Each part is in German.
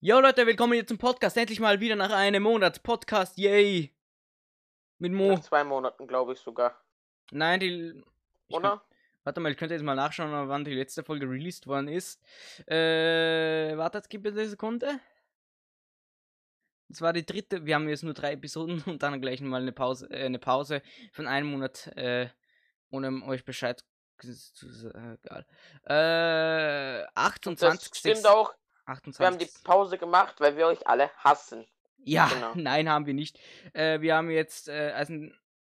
Jo Leute, willkommen hier zum Podcast. Endlich mal wieder nach einem Monat Podcast. Yay. Mit Mo. Nach zwei Monaten, glaube ich sogar. Nein, die. Oder? Kann, warte mal, ich könnte jetzt mal nachschauen, wann die letzte Folge released worden ist. Äh, warte, jetzt gib mir eine Sekunde. Das war die dritte. Wir haben jetzt nur drei Episoden und dann gleich mal eine Pause, äh, eine Pause von einem Monat, äh, ohne euch Bescheid zu sagen. Äh, 28. Das stimmt auch. 28. Wir haben die Pause gemacht, weil wir euch alle hassen. Ja, Genau. nein, haben wir nicht. Äh, wir haben jetzt äh, also,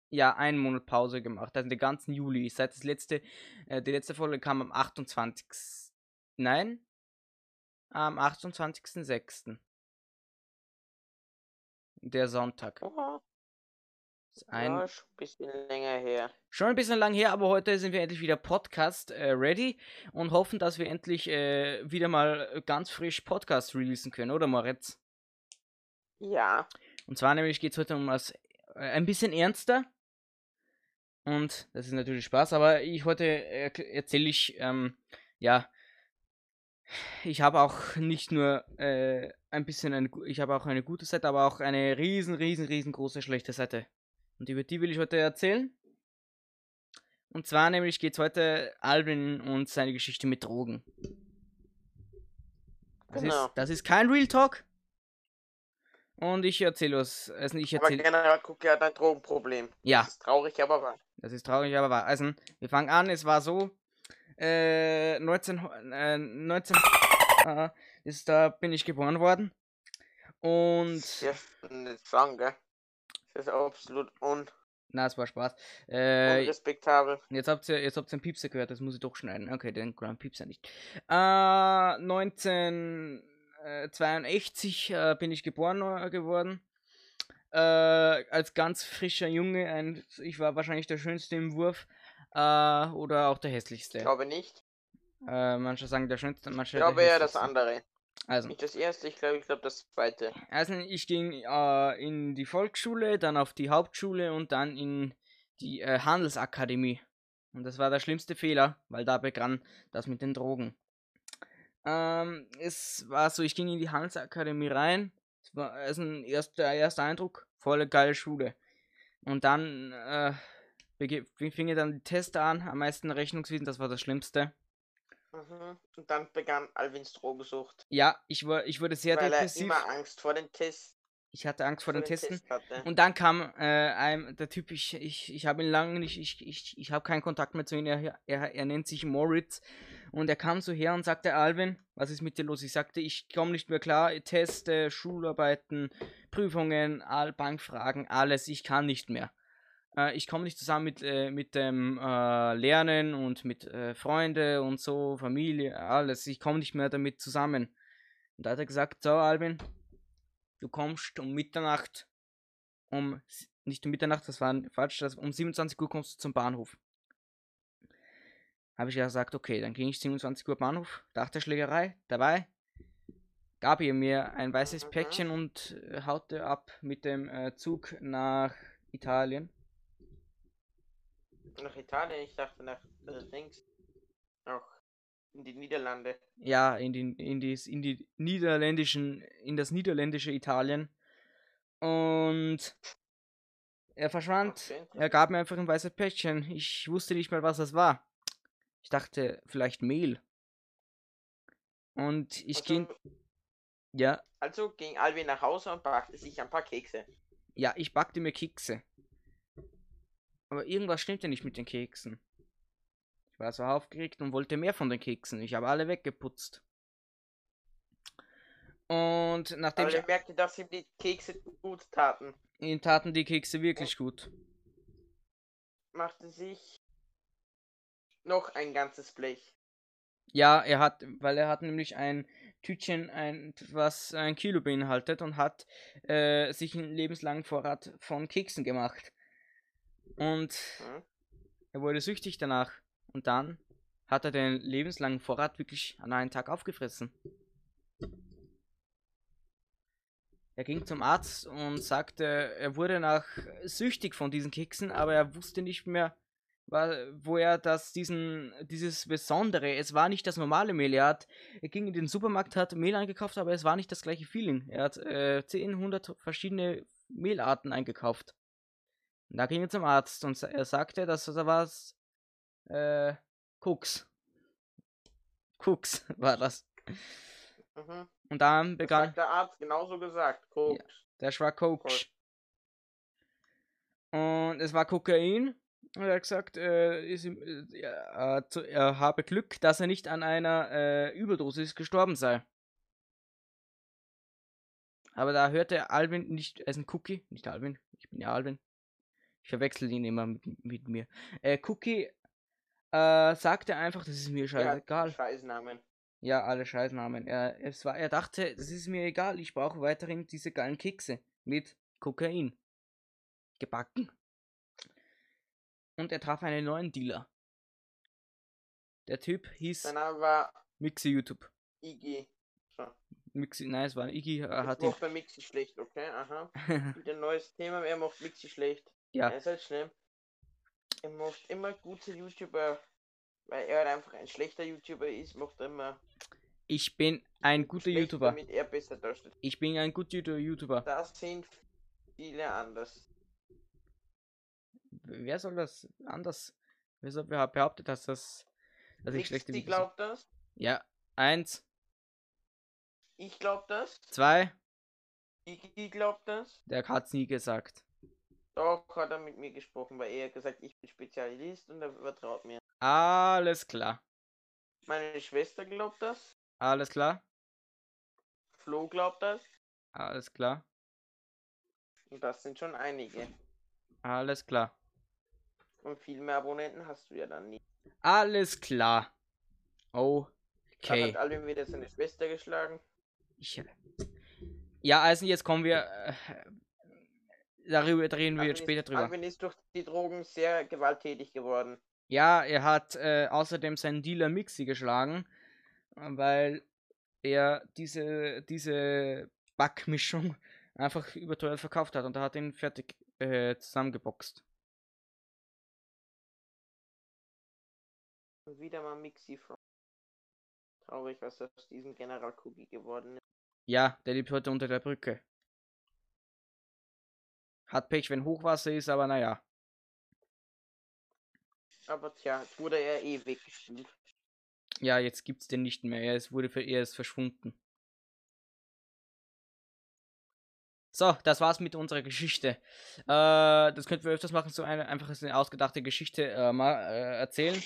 ja, einen Monat Pause gemacht, also den ganzen Juli. Seit das letzte, äh, die letzte Folge kam am 28. Nein, am 28.06. Der Sonntag. Oh, ein, ja, schon ein bisschen länger her. Schon ein bisschen lang her, aber heute sind wir endlich wieder Podcast äh, ready und hoffen, dass wir endlich äh, wieder mal ganz frisch Podcast releasen können, oder Moritz? Ja. Und zwar nämlich geht es heute um was äh, ein bisschen ernster. Und das ist natürlich Spaß, aber ich heute äh, erzähle ich, ähm, ja, ich habe auch nicht nur äh, ein bisschen eine, ich habe auch eine gute Seite, aber auch eine riesen, riesen, riesengroße schlechte Seite. Und über die will ich heute erzählen. Und zwar nämlich geht es heute Alvin und seine Geschichte mit Drogen. Das, Genau. ist, das ist kein Real Talk. Und ich erzähle was. Also ich Aber erzähle. generell guck ja dein Drogenproblem. Ja, Das ist traurig, aber wahr. das ist traurig, aber wahr. Also, wir fangen an. Es war so. Äh, 19. Äh, 19. Äh, ist, da bin ich geboren worden. Und. Ja, nicht sagen, gell? Das ist absolut un Na, es war Spaß. Äh, unrespektabel. Jetzt habt ihr, jetzt habt ihr einen Piepser gehört, das muss ich doch schneiden. Okay, den kleinen Piepser nicht. Äh, 1982 äh, bin ich geboren äh, geworden. Äh, als ganz frischer Junge. Ein, ich war wahrscheinlich der schönste im Wurf. Äh, oder auch der Ich hässlichste. glaube nicht. Äh, manche sagen der schönste, manche Ich glaube eher das andere. Also, Nicht das erste, ich glaube, ich glaube das zweite. also ich ging äh, in die Volksschule, dann auf die Hauptschule und dann in die äh, Handelsakademie. Und das war der schlimmste Fehler, weil da begann das mit den Drogen. Ähm, es war so, ich ging in die Handelsakademie rein. Es war also ein erster, erster Eindruck, volle geile Schule. Und dann äh, fing dann die Teste an, am meisten Rechnungswesen, das war das Schlimmste. Mhm. Und dann begann Alvins Drogensucht. Ja, ich, war, ich wurde sehr weil depressiv. er immer Angst vor den Tests Ich hatte Angst vor den Testen. Test hatte. Und dann kam äh, ein, der Typ, ich, ich, ich habe ihn lange nicht, ich, ich, ich habe keinen Kontakt mehr zu ihm, er, er, er nennt sich Moritz. Und er kam so her und sagte, Alvin, was ist mit dir los? Ich sagte, ich komme nicht mehr klar, Teste, Schularbeiten, Prüfungen, all Bankfragen, alles, ich kann nicht mehr. Äh, ich komme nicht zusammen mit, äh, mit dem äh, Lernen und mit äh, Freunde und so, Familie, alles. Ich komme nicht mehr damit zusammen. Und da hat er gesagt, so Alvin, du kommst um Mitternacht um, nicht um Mitternacht, das war falsch, das, um 27 Uhr kommst du zum Bahnhof. Habe ich gesagt, okay, dann ging ich 27 Uhr Bahnhof, dachte Schlägerei, dabei, gab ihr mir ein weißes Mhm. Päckchen und äh, haute ab mit dem äh, Zug nach Italien. Nach Italien, ich dachte nach äh, links. Auch in die Niederlande. Ja, in die, in die, in die niederländischen, in das niederländische Italien. Und er verschwand. Okay, Er gab mir einfach ein weißes Päckchen. Ich wusste nicht mal, was das war. Ich dachte, vielleicht Mehl. Und ich also, ging. Ja, also ging Alvin nach Hause und brachte sich ein paar Kekse. ja, ich backte mir Kekse. Aber irgendwas stimmte nicht mit den Keksen. Ich war so aufgeregt und wollte mehr von den Keksen. Ich habe alle weggeputzt. Und nachdem Aber ich. er merkte, dass ihm die Kekse gut taten. Ihnen taten die Kekse wirklich gut. Machte sich noch ein ganzes Blech. Ja, er hat, weil er hat nämlich ein Tütchen, ein, was ein Kilo beinhaltet und hat äh, sich einen lebenslangen Vorrat von Keksen gemacht. Und Hm? er wurde süchtig danach. Und dann hat er den lebenslangen Vorrat wirklich an einen Tag aufgefressen. Er ging zum Arzt und sagte, er wurde nach süchtig von diesen Keksen, aber er wusste nicht mehr, wo er das, diesen, dieses Besondere, es war nicht das normale Mehl. Er, hat, er ging in den Supermarkt, hat Mehl eingekauft, aber es war nicht das gleiche Feeling. Er hat äh, 10, 100 verschiedene Mehlarten eingekauft. Und da ging er zum Arzt und er sagte, dass da war äh, Koks. Koks war das. Mhm. Und dann Das begann hat der Arzt genauso gesagt. Koks. der war Koks. Und es war Kokain. Und er hat gesagt, äh, ist äh, er, er habe Glück, dass er nicht an einer äh, Überdosis gestorben sei. Aber da hörte Alvin nicht, er ist ein Cookie, nicht Alvin, ich bin ja Alvin. Ich verwechsel ihn immer mit, mit mir. Äh, Cookie äh, sagte einfach, das ist mir scheißegal. Scheißnamen. Ja, alle Scheißnamen. Er, es war, er dachte, das ist mir egal, ich brauche weiterhin diese geilen Kekse mit Kokain. Gebacken. Und er traf einen neuen Dealer. Der Typ hieß Sein Name war Mixi YouTube. Iggy. So. Mixi, nein, es war Iggy, er Jetzt hat ihn. macht er Mixi schlecht, okay? Aha. Wieder ein neues Thema, er macht Mixi schlecht. Ja, Er ist halt schlimm. Er macht immer gute YouTuber, weil er halt einfach ein schlechter YouTuber ist, macht er immer ich bin ein guter schlecht, YouTuber. damit er besser dasteht. Ich bin ein guter YouTuber. Das sind viele anders. Wer soll das anders? Wer soll behauptet, dass das, dass ich schlechte Mixi Videos glaubt das, Ja, eins, ich glaub das, zwei, Iggy glaubt das. der hat's nie gesagt. Doch hat er mit mir gesprochen, weil er gesagt, ich bin Spezialist und er vertraut mir. Alles klar. Meine Schwester glaubt das, Alles klar. Flo glaubt das Alles klar. und das sind schon einige. Alles klar. Und viel mehr Abonnenten hast du ja dann nicht. Alles klar. Okay. hat Alvin wieder seine Schwester geschlagen. Ich, ja, also jetzt kommen wir. Äh, darüber da reden wir jetzt später drüber. Alvin ist durch die Drogen sehr gewalttätig geworden. Ja, er hat äh, außerdem seinen Dealer Mixi geschlagen, weil er diese, diese Backmischung einfach überteuert verkauft hat und er hat ihn fertig äh, zusammengeboxt. Und wieder mal Mixi from. Traurig, was aus diesem General Cookie geworden ist. Ja, der lebt heute unter der Brücke. Hat Pech, wenn Hochwasser ist, aber naja. Aber tja, jetzt wurde er eh weggespült. Ja, jetzt gibt's den nicht mehr. Er ist, wurde für er ist verschwunden. So, das war's mit unserer Geschichte. Äh, das könnten wir öfters machen, so eine einfach eine ausgedachte Geschichte äh, mal äh, erzählen.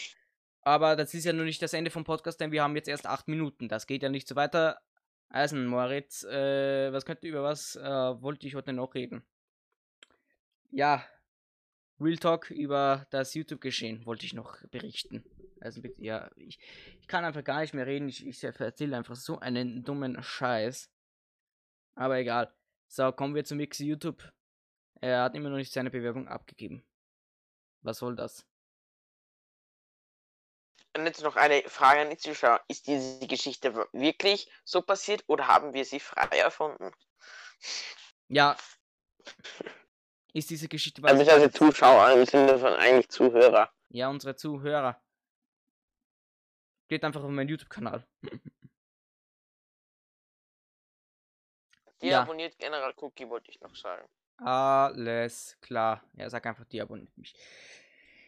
Aber das ist ja nur nicht das Ende vom Podcast, denn wir haben jetzt erst acht Minuten. Das geht ja nicht so weiter. Eisen, Moritz, äh, was könnte über was äh, wollte ich heute noch reden? Ja, Real Talk über das YouTube-Geschehen wollte ich noch berichten. Also bitte, ja, ich, ich kann einfach gar nicht mehr reden. Ich, ich erzähle einfach so einen dummen Scheiß. Aber egal. So, kommen wir zu Mixi YouTube. Er hat immer noch nicht seine Bewerbung abgegeben. Was soll das? Und jetzt noch eine Frage an die Zuschauer. Ist diese Geschichte wirklich so passiert oder haben wir sie frei erfunden? Ja. Ist diese Geschichte Also nicht also Zuschauer im Sinne von eigentlich Zuhörer. Ja, unsere Zuhörer. Geht einfach auf meinen YouTube-Kanal. Die Ja. abonniert General Cookie, wollte ich noch sagen. Alles klar. Ja, sag einfach, die abonniert mich.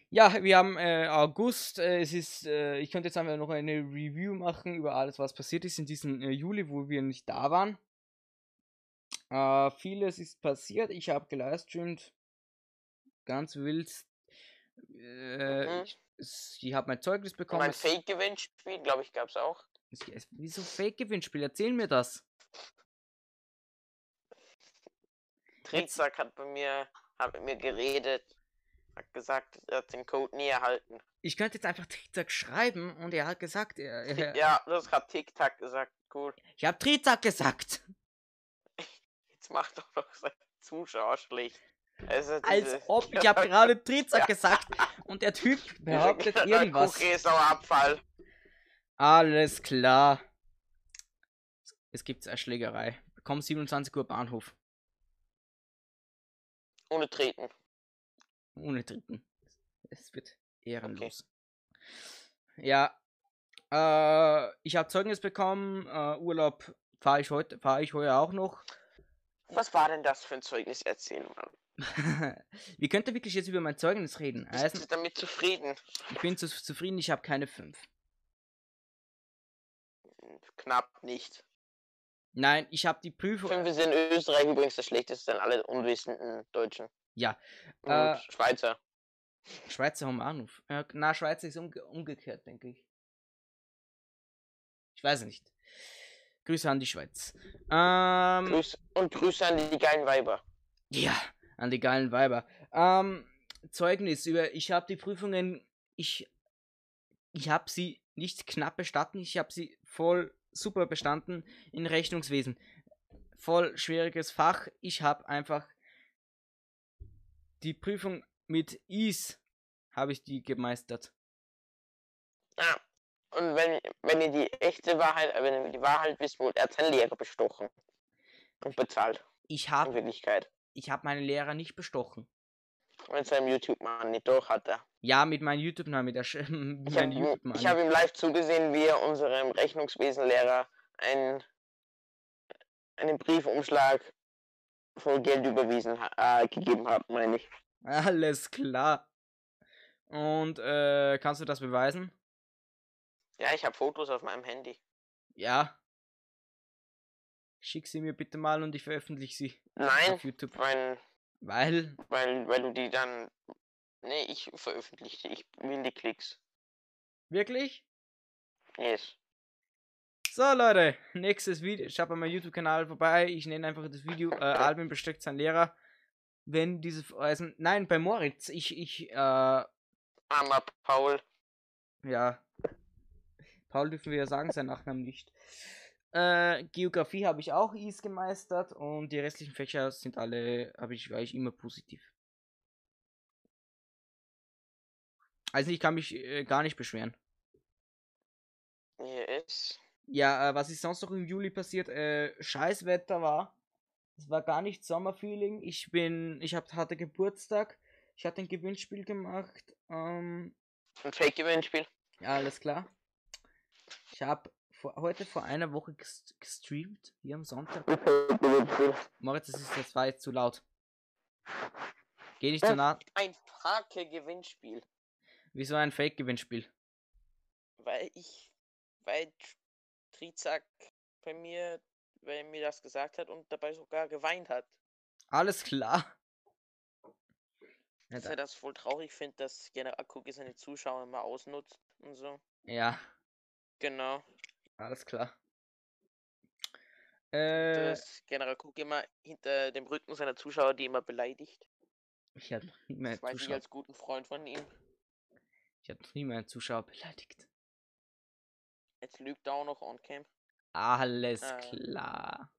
Ja, wir haben äh, August. Äh, es ist, äh, ich könnte jetzt einfach noch eine Review machen über alles, was passiert ist in diesem äh, Juli, wo wir nicht da waren. Äh, vieles ist passiert. Ich habe gelivestreamt. Ganz wild. Äh, Mhm. ich, habe mein Zeugnis Und bekommen. ein Es- Fake-Gewinnspiel, glaube ich, gab es auch. es- es- Wieso Fake-Gewinnspiel? Erzähl mir das. Trizak hat bei mir, hat mit mir geredet, hat gesagt, er hat den Code nie erhalten. Ich könnte jetzt einfach Trizak schreiben und er hat gesagt, er, er, Ja, das hat TikTok gesagt. Cool. ich habe Trizak gesagt. Macht doch noch sein Zuschauer schlecht. Also Als ob, ich habe gerade Trizak Ja. gesagt und der Typ behauptet irgendwas. Cookie ist aber Abfall. Alles klar. Es gibt eine Schlägerei. Komm 27 Uhr Bahnhof. Ohne Treten. Ohne Dritten. Es wird Ehrenlos. Ja. Äh, ich habe Zeugnis bekommen. Äh, Urlaub fahre ich heute, fahre ich heute auch noch. Was war denn das für ein Zeugnis? Erzählen mal. Wie könnt ihr wirklich jetzt über mein Zeugnis reden? Bist Also, du damit zufrieden? ich bin zu, zufrieden, ich habe keine 5. Knapp nicht. Nein, ich habe die Prüfung. Fünf ist in Österreich übrigens das schlechteste an alle unwissenden Deutschen. Ja. Und Äh, Schweizer. Schweizer haben auch noch. Äh, na, Schweizer ist umge umgekehrt, denke ich. Ich weiß nicht. Grüße an die Schweiz. Ähm, Grüß, und Grüße an die geilen Weiber. ja, an die geilen Weiber. Ähm, Zeugnis über. Ich habe die Prüfungen. Ich. Ich habe sie nicht knapp bestanden. Ich habe sie voll super bestanden in Rechnungswesen. Voll schwieriges Fach. Ich habe einfach die Prüfung mit Ease habe ich die gemeistert. Ja. Und wenn, wenn ihr die echte Wahrheit, äh, wenn ihr die Wahrheit wisst, wurde er seinen Lehrer bestochen. Und bezahlt. Ich In habe Wirklichkeit. ich habe meinen Lehrer nicht bestochen. Mit seinem YouTube-Mann nicht durch hat er. Ja, mit meinem YouTube-Namen, mit der Sch mit Ich habe YouTube hab ihm live zugesehen, wie er unserem Rechnungswesenlehrer einen, einen Briefumschlag voll Geld überwiesen äh, gegeben hat, meine ich. Alles klar. Und äh, kannst du das beweisen? Ja, ich habe Fotos auf meinem Handy. Ja. Schick sie mir bitte mal und ich veröffentliche sie Nein, auf YouTube. weil, Weil, weil, weil du die dann. Nee, ich veröffentliche die. Ich will die Klicks. wirklich? Yes. So Leute, nächstes Video. Schaut bei meinem YouTube-Kanal vorbei. Ich nenne einfach das Video äh, Albin bestückt sein Lehrer. Wenn diese also, nein, bei Moritz. Ich, ich, äh, Armer Paul. ja. Paul dürfen wir ja sagen, sein Nachnamen nicht. Äh, Geografie habe ich auch Is gemeistert und die restlichen Fächer sind alle, habe ich, war ich immer positiv. Also ich kann mich äh, gar nicht beschweren. Yes. Ja, äh, was ist sonst noch im Juli passiert? Äh, Scheißwetter war. Es war gar nicht Sommerfeeling. Ich bin, ich hab, hatte Geburtstag. Ich hatte ein Gewinnspiel gemacht. Ähm, Ein Fake-Gewinnspiel. ja, alles klar. Ich habe vor, heute vor einer Woche gest gestreamt, hier am Sonntag. Moritz, das, ist, das war jetzt zu laut. Geh nicht so nah. Ein Fake-Gewinnspiel. Wieso ein Fake-Gewinnspiel? Weil ich. Weil Trizak bei mir, weil er mir das gesagt hat und dabei sogar geweint hat. Alles klar. Dass da, er das voll traurig findet, dass General Cookie seine Zuschauer immer ausnutzt und so. ja Genau. alles klar. Äh, Dass General Cookie immer hinter dem Rücken seiner Zuschauer die immer beleidigt. ich habe noch nie mehr Das weiß ich Zuschauer. als guten Freund von ihm. Ich habe noch nie mehr einen Zuschauer beleidigt. Jetzt lügt er auch noch on cam. Alles Äh. klar.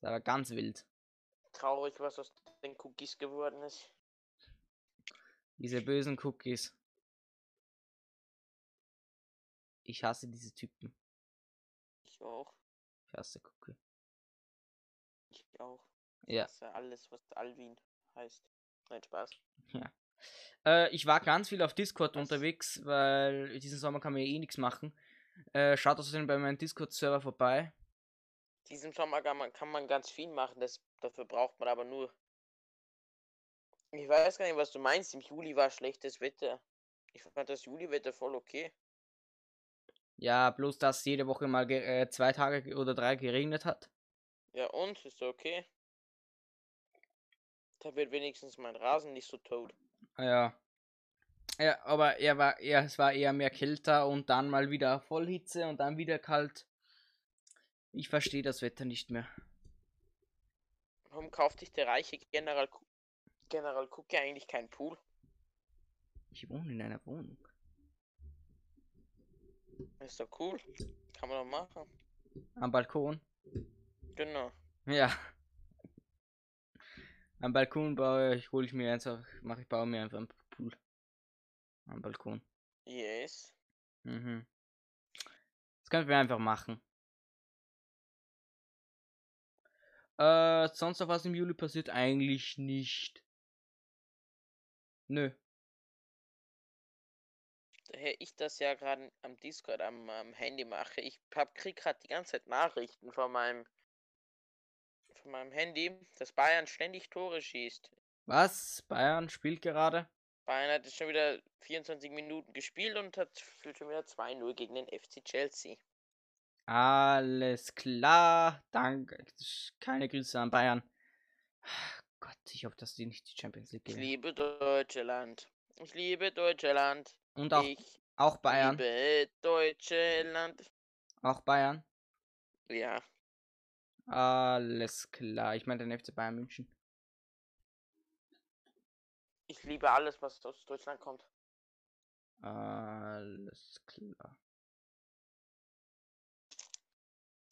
Das war ganz wild. Traurig, was aus den Cookies geworden ist. Diese bösen Cookies. Ich hasse diese Typen. Ich auch. Ich hasse Cookie. Ich auch. Ja. Das ist ja alles, was Alvin heißt. Nein, Spaß. Äh, ich war ganz viel auf Discord Was? unterwegs, weil diesen Sommer kann man ja eh nichts machen. Äh, schaut außerdem bei meinem Discord-Server vorbei. Diesen Sommer kann man, kann man ganz viel machen, das, dafür braucht man aber nur. Ich weiß gar nicht, was du meinst. Im Juli war schlechtes Wetter. Ich fand das Juliwetter voll okay. Ja, bloß dass jede Woche mal ge- äh, zwei Tage ge- oder drei geregnet hat. Ja, und? Ist okay. Da wird wenigstens mein Rasen nicht so tot. Ja. Ja, aber er war eher, es war eher mehr kälter und dann mal wieder Vollhitze und dann wieder kalt. Ich verstehe das Wetter nicht mehr. Warum kauft sich der reiche General, General Cookie eigentlich keinen Pool? Ich wohne in einer Wohnung. Ist doch cool. Kann man doch machen. Am Balkon. Genau. Ja. Am Balkon baue ich, hole ich mir einfach, mache ich, baue mir einfach einen Pool. Am Balkon. Yes. Mhm. Das können wir einfach machen. Äh, sonst noch was im Juli passiert? Eigentlich nicht. Nö. Daher ich das ja gerade am Discord am, am Handy mache. Ich hab, krieg gerade die ganze Zeit Nachrichten von meinem von meinem Handy, dass Bayern ständig Tore schießt. Was? Bayern spielt gerade? Bayern hat jetzt schon wieder 24 Minuten gespielt und hat führt schon wieder 2-0 gegen den FC Chelsea. Alles klar. Danke. Keine Grüße an Bayern. Gott, ich hoffe, dass die nicht die Champions League Ich gewinnen. liebe Deutschland. Ich liebe Deutschland. Und auch, ich auch Bayern. liebe Deutschland. Auch Bayern. Ja, Alles klar. Ich meine den FC Bayern München. ich liebe alles, was aus Deutschland kommt. Alles klar.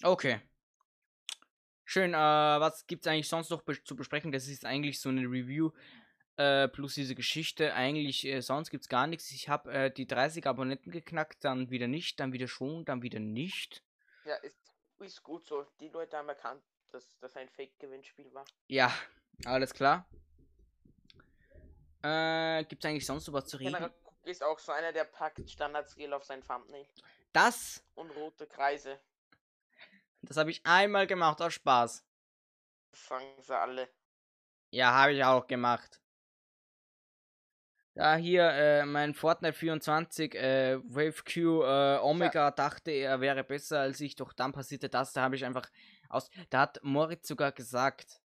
Okay. Schön, äh, was gibt's eigentlich sonst noch bes zu besprechen? Das ist eigentlich so eine Review äh, plus diese Geschichte. Eigentlich äh, sonst gibt's gar nichts. Ich habe äh, die 30 Abonnenten geknackt, dann wieder nicht, dann wieder schon, dann wieder nicht. Ja, ist, ist gut so. Die Leute haben erkannt, dass das ein Fake-Gewinnspiel war. Ja, alles klar. Äh, gibt's eigentlich sonst noch was zu reden? Generell ist auch so einer, der packt Standard-Skill auf sein Thumbnail. Das, Und rote Kreise. das habe ich einmal gemacht aus Spaß. Fangen sie alle. Ja, habe ich auch gemacht. Da hier äh, mein Fortnite 24 äh, Wave Q äh, Omega dachte, er wäre besser als ich, doch dann passierte das, da habe ich einfach aus. Da hat Moritz sogar gesagt.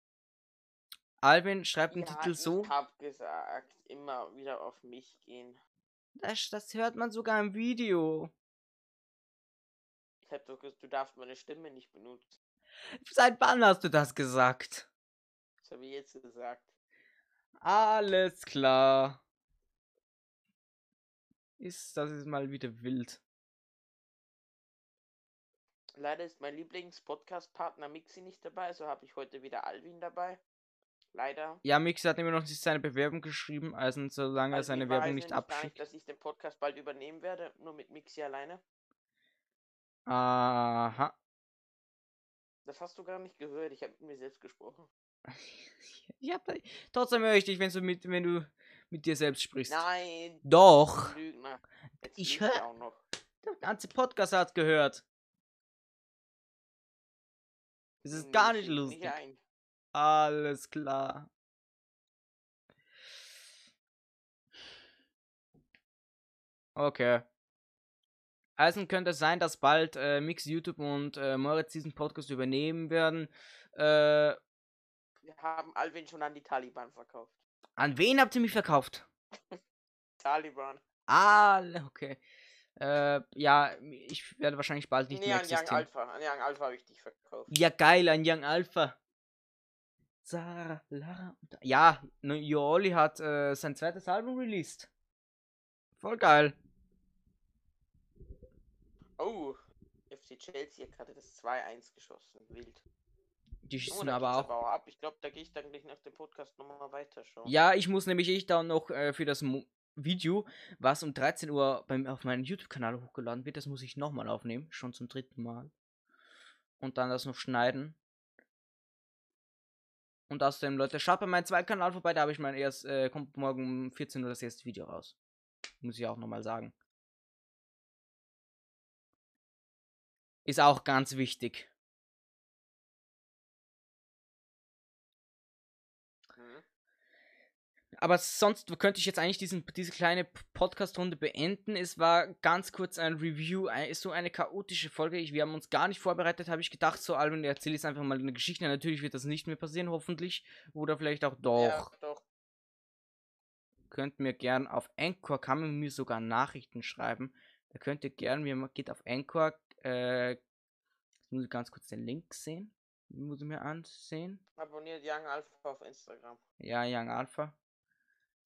Alvin schreibt den Ja, Titel so. Ich hab gesagt, immer wieder auf mich gehen. Das, das hört man sogar im Video. Ich hab doch gesagt, du darfst meine Stimme nicht benutzen. Seit wann hast du das gesagt? Das habe ich jetzt gesagt. Alles klar. Ist, das ist mal wieder wild. Leider ist mein Lieblings-Podcast-Partner Mixi nicht dabei, so habe ich heute wieder Alvin dabei. Leider. Ja, Mix hat immer noch nicht seine Bewerbung geschrieben, also solange er Alvin seine Werbung nicht gar nicht, abschickt. dass ich den Podcast bald übernehmen werde, nur mit Mixi alleine. Aha. Das hast du gar nicht gehört, ich habe mit mir selbst gesprochen. Hab, trotzdem höre ich dich, wenn du mit, wenn du mit dir selbst sprichst. Nein, Doch. Lügner. Jetzt Ich lügt hör- auch noch. Der ganze Podcast hat gehört. Es ist gar Nee, nicht ich lüg lustig. ein. Alles klar. Okay. Also könnte es sein, dass bald äh, Mix YouTube und äh, Moritz diesen Podcast übernehmen werden. Äh, Wir haben Alvin schon an die Taliban verkauft. An wen habt ihr mich verkauft? Taliban. Ah, okay. Äh, ja, ich werde wahrscheinlich bald nicht nee, mehr an Young existieren. Alpha. An Young Alpha habe ich dich verkauft. Ja, geil, ein Young Alpha. Sarah, Lara. und- Ja, ne, Joli hat äh, sein zweites Album released. Voll geil. Oh, FC Chelsea hat gerade das 2-1 geschossen. Wild. Die Oh, schießen da aber geht's auch. ab. Ich glaube, da gehe ich dann gleich nach dem Podcast nochmal weiter schauen. Ja, ich muss nämlich ich da noch äh, für das Mo Video, was um 13 Uhr beim, auf meinen YouTube-Kanal hochgeladen wird, das muss ich nochmal aufnehmen. Schon zum dritten Mal. Und dann das noch schneiden. Und außerdem, Leute, schaut bei meinem zweiten Kanal vorbei, da habe ich mein erst, äh, kommt morgen um 14 Uhr das erste Video raus. Muss ich auch nochmal sagen. Ist auch ganz wichtig. Mhm. Aber sonst könnte ich jetzt eigentlich diesen, diese kleine Podcast-Runde beenden. Es war ganz kurz ein Review, ist so eine chaotische Folge. Ich, wir haben uns gar nicht vorbereitet, habe ich gedacht. So, Alvin, erzähl jetzt einfach mal eine Geschichte. Natürlich wird das nicht mehr passieren, hoffentlich. Oder vielleicht auch doch. Ja, doch. Könnt mir gern auf Anchor, kann man mir sogar Nachrichten schreiben. Da könnt ihr gern, mir geht auf Anchor, äh, jetzt muss ich ganz kurz den Link sehen. Muss ich mir ansehen. Abonniert Young Alpha auf Instagram. Ja, Young Alpha.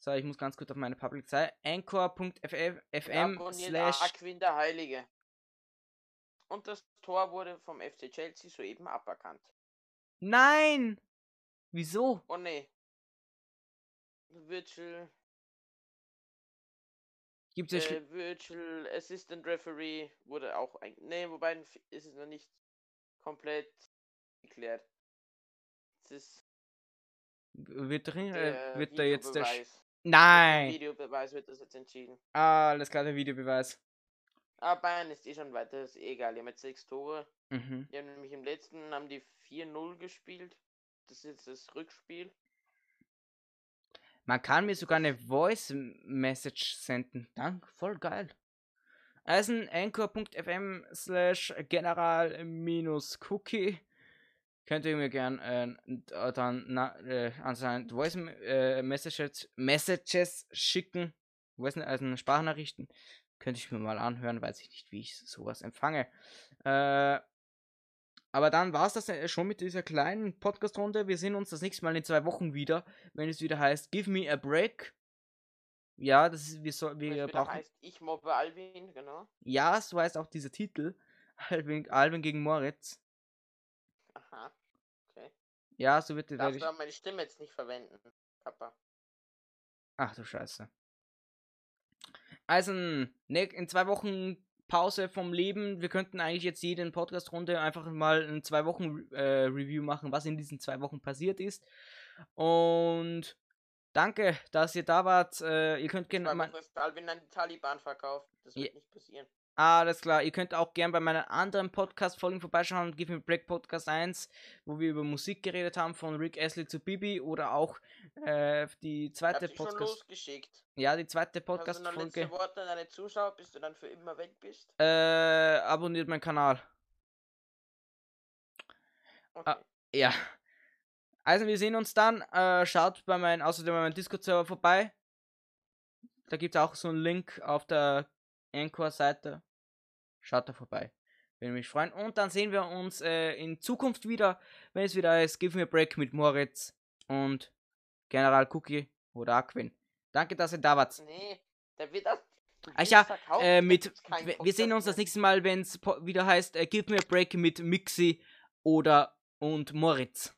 So, ich muss ganz kurz auf meine Public Seite. Anchor.fm slash. Aquin der Heilige. Und das Tor wurde vom FC Chelsea soeben aberkannt. Nein! Wieso? Oh ne. Virtual, Gibt es äh, Virtual Assistant Referee wurde auch ein. Ne, wobei ist es noch nicht komplett geklärt. Es ist wird drin, der äh, wird da jetzt der. Nein! Videobeweis wird das jetzt entschieden. Ah, alles klar, der Videobeweis. Aber Bayern ist eh schon weiter, ist eh egal. Die haben jetzt sechs Tore. Mhm. Die haben nämlich im letzten haben die 4-0 gespielt. Das ist jetzt das Rückspiel. Man kann mir sogar eine Voice Message senden. Dank, voll geil. Also anchor.fm slash general minus cookie könnt ihr mir gern äh, dann na, äh, anscheinend Voice äh, Messages, Messages schicken. Voice, also Sprachnachrichten. Könnte ich mir mal anhören, weiß ich nicht, wie ich sowas empfange. Äh, aber dann war es das äh, schon mit dieser kleinen Podcast-Runde. Wir sehen uns das nächste Mal in zwei Wochen wieder, wenn es wieder heißt Give me a break. Ja, das ist, wir, so, wir brauchen. heißt Ich mobbe Alvin, genau. Ja, so heißt auch dieser Titel. Alvin, Alvin gegen Moritz. Ja, so wird Darfst du aber meine Stimme jetzt nicht verwenden, Papa. Ach du Scheiße. Also, in zwei Wochen Pause vom Leben. Wir könnten eigentlich jetzt jede Podcast-Runde einfach mal ein zwei Wochen äh, Review machen, was in diesen zwei Wochen passiert ist. Und danke, dass ihr da wart. Äh, ihr könnt gerne. Mein... Alvin an die Taliban verkauft. Das wird ja. nicht passieren. Alles klar, ihr könnt auch gerne bei meinen anderen Podcast-Folgen vorbeischauen. Give Me Break Podcast 1, wo wir über Musik geredet haben, von Rick Astley zu Bibi oder auch äh, die zweite Podcast. Schon losgeschickt. Ja, die zweite Podcast-Folge. Hast du noch letzte Worte an deine Zuschauer, bis du dann für immer weg bist? Äh, abonniert meinen Kanal. Ah, okay. Ah, ja. Also, wir sehen uns dann. Äh, schaut bei meinem, außerdem bei meinem Discord-Server vorbei. Da gibt es auch so einen Link auf der Anchor-Seite. Schaut da vorbei. Würde mich freuen. Und dann sehen wir uns äh, in Zukunft wieder, wenn es wieder ist. Give me a break mit Moritz und General Cookie oder Aquin. Danke, dass ihr da wart. Nee, der wird das. Ach ja, äh, mit, wir sehen uns das nächste Mal, wenn es wieder heißt, äh, Give me a break mit Mixi oder und Moritz.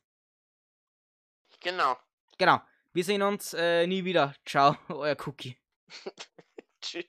Genau. Genau. Wir sehen uns äh, nie wieder. Ciao, euer Cookie. Tschüss.